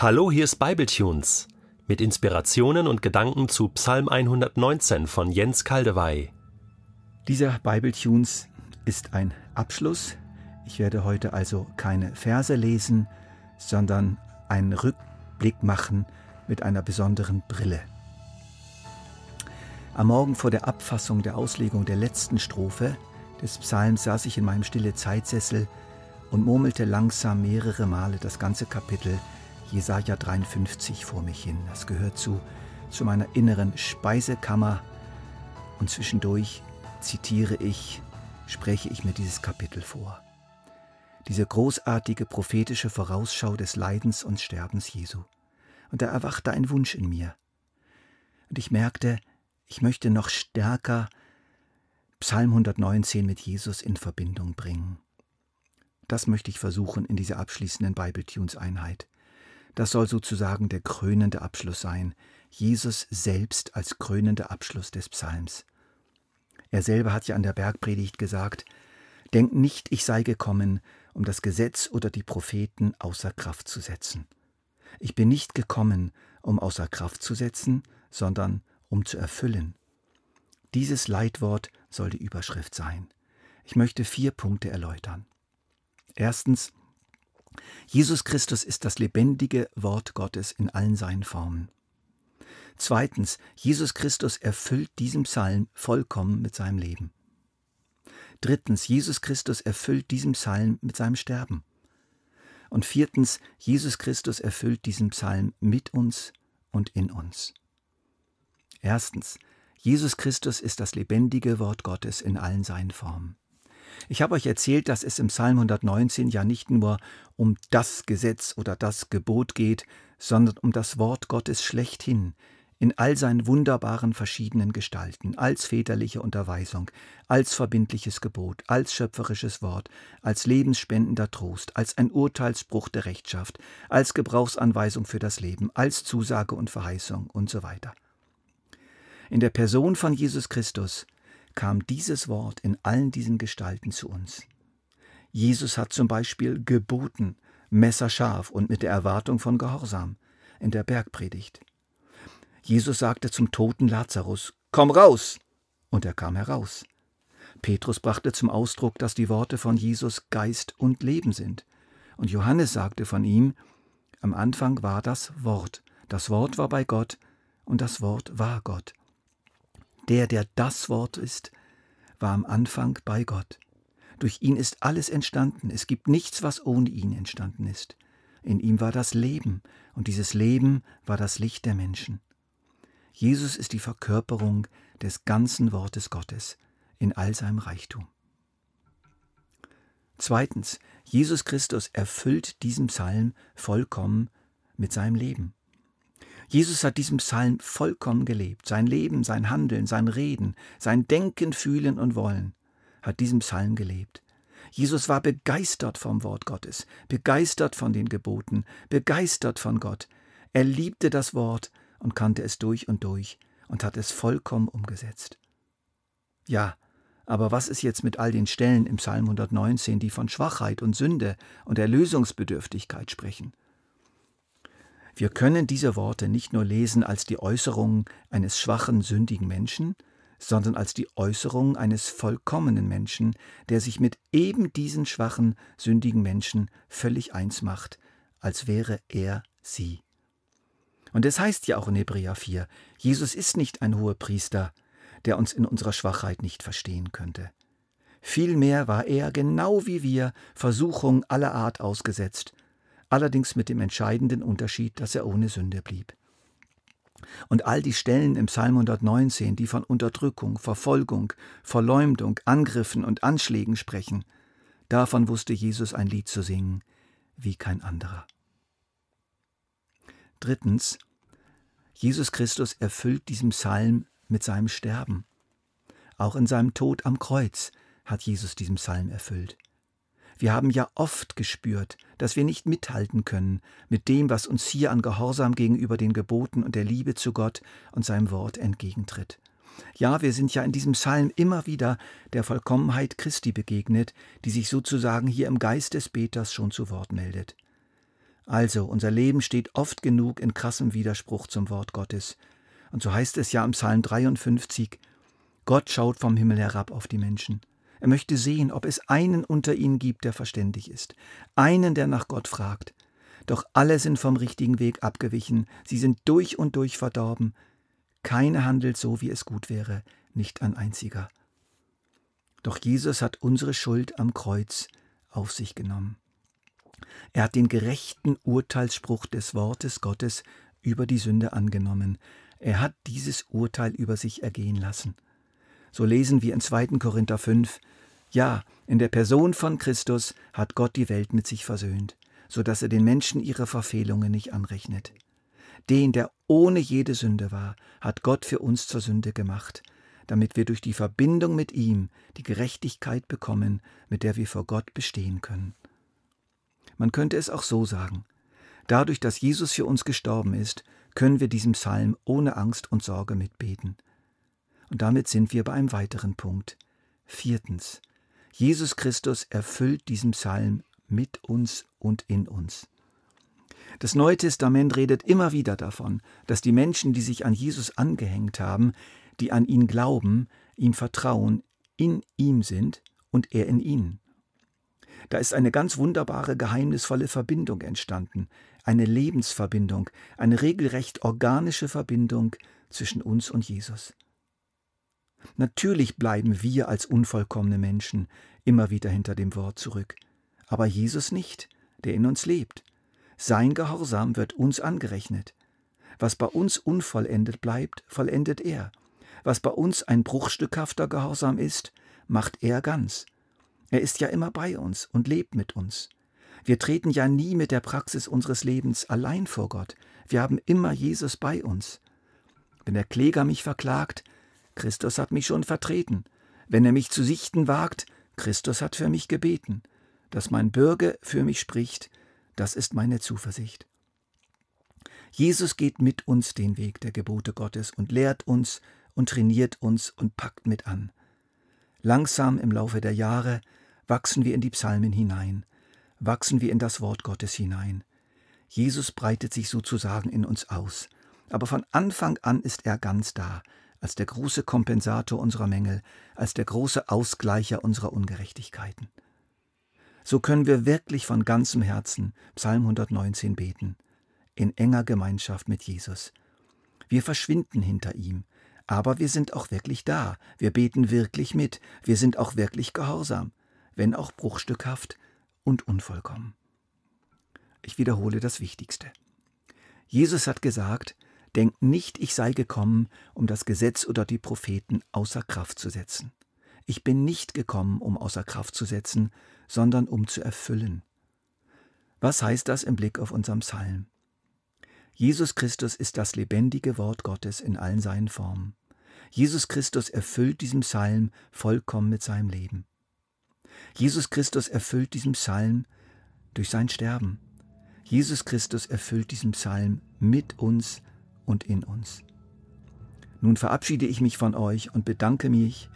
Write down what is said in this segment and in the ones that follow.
Hallo, hier ist Bibletunes mit Inspirationen und Gedanken zu Psalm 119 von Jens Kaldewey. Dieser Bibletunes ist ein Abschluss. Ich werde heute also keine Verse lesen, sondern einen Rückblick machen mit einer besonderen Brille. Am Morgen vor der Abfassung der Auslegung der letzten Strophe des Psalms saß ich in meinem stille Zeitsessel und murmelte langsam mehrere Male das ganze Kapitel Jesaja 53 vor mich hin. Das gehört zu, zu meiner inneren Speisekammer und zwischendurch zitiere ich, spreche ich mir dieses Kapitel vor. Diese großartige prophetische Vorausschau des Leidens und Sterbens Jesu. Und da erwachte ein Wunsch in mir. Und ich merkte, ich möchte noch stärker Psalm 119 mit Jesus in Verbindung bringen. Das möchte ich versuchen in dieser abschließenden Bible Tunes Einheit. Das soll sozusagen der krönende Abschluss sein. Jesus selbst als krönender Abschluss des Psalms. Er selber hat ja an der Bergpredigt gesagt, Denkt nicht, ich sei gekommen, um das Gesetz oder die Propheten außer Kraft zu setzen. Ich bin nicht gekommen, um außer Kraft zu setzen, sondern um zu erfüllen. Dieses Leitwort soll die Überschrift sein. Ich möchte vier Punkte erläutern. Erstens, Jesus Christus ist das lebendige Wort Gottes in allen seinen Formen. Zweitens, Jesus Christus erfüllt diesen Psalm vollkommen mit seinem Leben. Drittens, Jesus Christus erfüllt diesen Psalm mit seinem Sterben. Und viertens, Jesus Christus erfüllt diesen Psalm mit uns und in uns. Erstens, Jesus Christus ist das lebendige Wort Gottes in allen seinen Formen. Ich habe euch erzählt, dass es im Psalm 119 ja nicht nur um das Gesetz oder das Gebot geht, sondern um das Wort Gottes schlechthin, in all seinen wunderbaren verschiedenen Gestalten, als väterliche Unterweisung, als verbindliches Gebot, als schöpferisches Wort, als lebensspendender Trost, als ein Urteilsbruch der Rechtschaft, als Gebrauchsanweisung für das Leben, als Zusage und Verheißung und so weiter. In der Person von Jesus Christus kam dieses Wort in allen diesen Gestalten zu uns. Jesus hat zum Beispiel geboten, messerscharf und mit der Erwartung von Gehorsam in der Bergpredigt. Jesus sagte zum toten Lazarus, Komm raus! Und er kam heraus. Petrus brachte zum Ausdruck, dass die Worte von Jesus Geist und Leben sind. Und Johannes sagte von ihm, am Anfang war das Wort, das Wort war bei Gott und das Wort war Gott. Der, der das Wort ist, war am Anfang bei Gott. Durch ihn ist alles entstanden. Es gibt nichts, was ohne ihn entstanden ist. In ihm war das Leben, und dieses Leben war das Licht der Menschen. Jesus ist die Verkörperung des ganzen Wortes Gottes in all seinem Reichtum. Zweitens, Jesus Christus erfüllt diesen Psalm vollkommen mit seinem Leben. Jesus hat diesen Psalm vollkommen gelebt. Sein Leben, sein Handeln, sein Reden, sein Denken, Fühlen und Wollen hat diesen Psalm gelebt. Jesus war begeistert vom Wort Gottes, begeistert von den Geboten, begeistert von Gott. Er liebte das Wort und kannte es durch und durch und hat es vollkommen umgesetzt. Ja, aber was ist jetzt mit all den Stellen im Psalm 119, die von Schwachheit und Sünde und Erlösungsbedürftigkeit sprechen? Wir können diese Worte nicht nur lesen als die Äußerung eines schwachen, sündigen Menschen, sondern als die Äußerung eines vollkommenen Menschen, der sich mit eben diesen schwachen, sündigen Menschen völlig eins macht, als wäre er sie. Und es heißt ja auch in Hebräer 4, Jesus ist nicht ein hoher Priester, der uns in unserer Schwachheit nicht verstehen könnte. Vielmehr war er, genau wie wir, Versuchung aller Art ausgesetzt, allerdings mit dem entscheidenden Unterschied, dass er ohne Sünde blieb. Und all die Stellen im Psalm 119, die von Unterdrückung, Verfolgung, Verleumdung, Angriffen und Anschlägen sprechen, davon wusste Jesus ein Lied zu singen, wie kein anderer. Drittens, Jesus Christus erfüllt diesen Psalm mit seinem Sterben. Auch in seinem Tod am Kreuz hat Jesus diesen Psalm erfüllt. Wir haben ja oft gespürt, dass wir nicht mithalten können mit dem, was uns hier an Gehorsam gegenüber den Geboten und der Liebe zu Gott und seinem Wort entgegentritt. Ja, wir sind ja in diesem Psalm immer wieder der Vollkommenheit Christi begegnet, die sich sozusagen hier im Geist des Beters schon zu Wort meldet. Also, unser Leben steht oft genug in krassem Widerspruch zum Wort Gottes. Und so heißt es ja im Psalm 53, Gott schaut vom Himmel herab auf die Menschen. Er möchte sehen, ob es einen unter ihnen gibt, der verständig ist, einen, der nach Gott fragt. Doch alle sind vom richtigen Weg abgewichen, sie sind durch und durch verdorben. Keiner handelt so, wie es gut wäre, nicht ein einziger. Doch Jesus hat unsere Schuld am Kreuz auf sich genommen. Er hat den gerechten Urteilsspruch des Wortes Gottes über die Sünde angenommen. Er hat dieses Urteil über sich ergehen lassen. So lesen wir in 2. Korinther 5, ja, in der Person von Christus hat Gott die Welt mit sich versöhnt, so dass er den Menschen ihre Verfehlungen nicht anrechnet. Den, der ohne jede Sünde war, hat Gott für uns zur Sünde gemacht, damit wir durch die Verbindung mit ihm die Gerechtigkeit bekommen, mit der wir vor Gott bestehen können. Man könnte es auch so sagen. Dadurch, dass Jesus für uns gestorben ist, können wir diesem Psalm ohne Angst und Sorge mitbeten. Und damit sind wir bei einem weiteren Punkt. Viertens. Jesus Christus erfüllt diesen Psalm mit uns und in uns. Das Neue Testament redet immer wieder davon, dass die Menschen, die sich an Jesus angehängt haben, die an ihn glauben, ihm vertrauen, in ihm sind und er in ihnen. Da ist eine ganz wunderbare, geheimnisvolle Verbindung entstanden, eine Lebensverbindung, eine regelrecht organische Verbindung zwischen uns und Jesus. Natürlich bleiben wir als unvollkommene Menschen immer wieder hinter dem Wort zurück, aber Jesus nicht, der in uns lebt. Sein Gehorsam wird uns angerechnet. Was bei uns unvollendet bleibt, vollendet er. Was bei uns ein bruchstückhafter Gehorsam ist, macht er ganz. Er ist ja immer bei uns und lebt mit uns. Wir treten ja nie mit der Praxis unseres Lebens allein vor Gott. Wir haben immer Jesus bei uns. Wenn der Kläger mich verklagt, Christus hat mich schon vertreten. Wenn er mich zu sichten wagt, Christus hat für mich gebeten. Dass mein Bürger für mich spricht, das ist meine Zuversicht. Jesus geht mit uns den Weg der Gebote Gottes und lehrt uns und trainiert uns und packt mit an. Langsam im Laufe der Jahre wachsen wir in die Psalmen hinein, wachsen wir in das Wort Gottes hinein. Jesus breitet sich sozusagen in uns aus, aber von Anfang an ist er ganz da, als der große Kompensator unserer Mängel, als der große Ausgleicher unserer Ungerechtigkeiten. So können wir wirklich von ganzem Herzen Psalm 119 beten, in enger Gemeinschaft mit Jesus. Wir verschwinden hinter ihm, aber wir sind auch wirklich da, wir beten wirklich mit, wir sind auch wirklich gehorsam, wenn auch bruchstückhaft und unvollkommen. Ich wiederhole das Wichtigste. Jesus hat gesagt, Denkt nicht, ich sei gekommen, um das Gesetz oder die Propheten außer Kraft zu setzen. Ich bin nicht gekommen, um außer Kraft zu setzen, sondern um zu erfüllen. Was heißt das im Blick auf unseren Psalm? Jesus Christus ist das lebendige Wort Gottes in allen seinen Formen. Jesus Christus erfüllt diesen Psalm vollkommen mit seinem Leben. Jesus Christus erfüllt diesen Psalm durch sein Sterben. Jesus Christus erfüllt diesen Psalm mit uns und in uns. Nun verabschiede ich mich von euch und bedanke mich,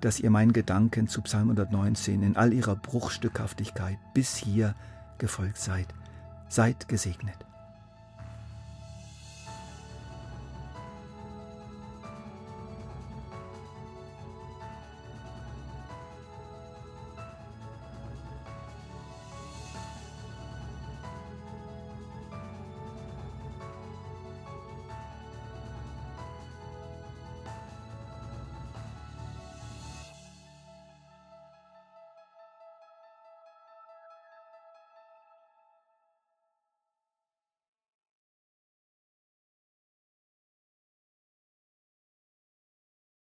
dass ihr meinen Gedanken zu Psalm 119 in all ihrer Bruchstückhaftigkeit bis hier gefolgt seid. Seid gesegnet.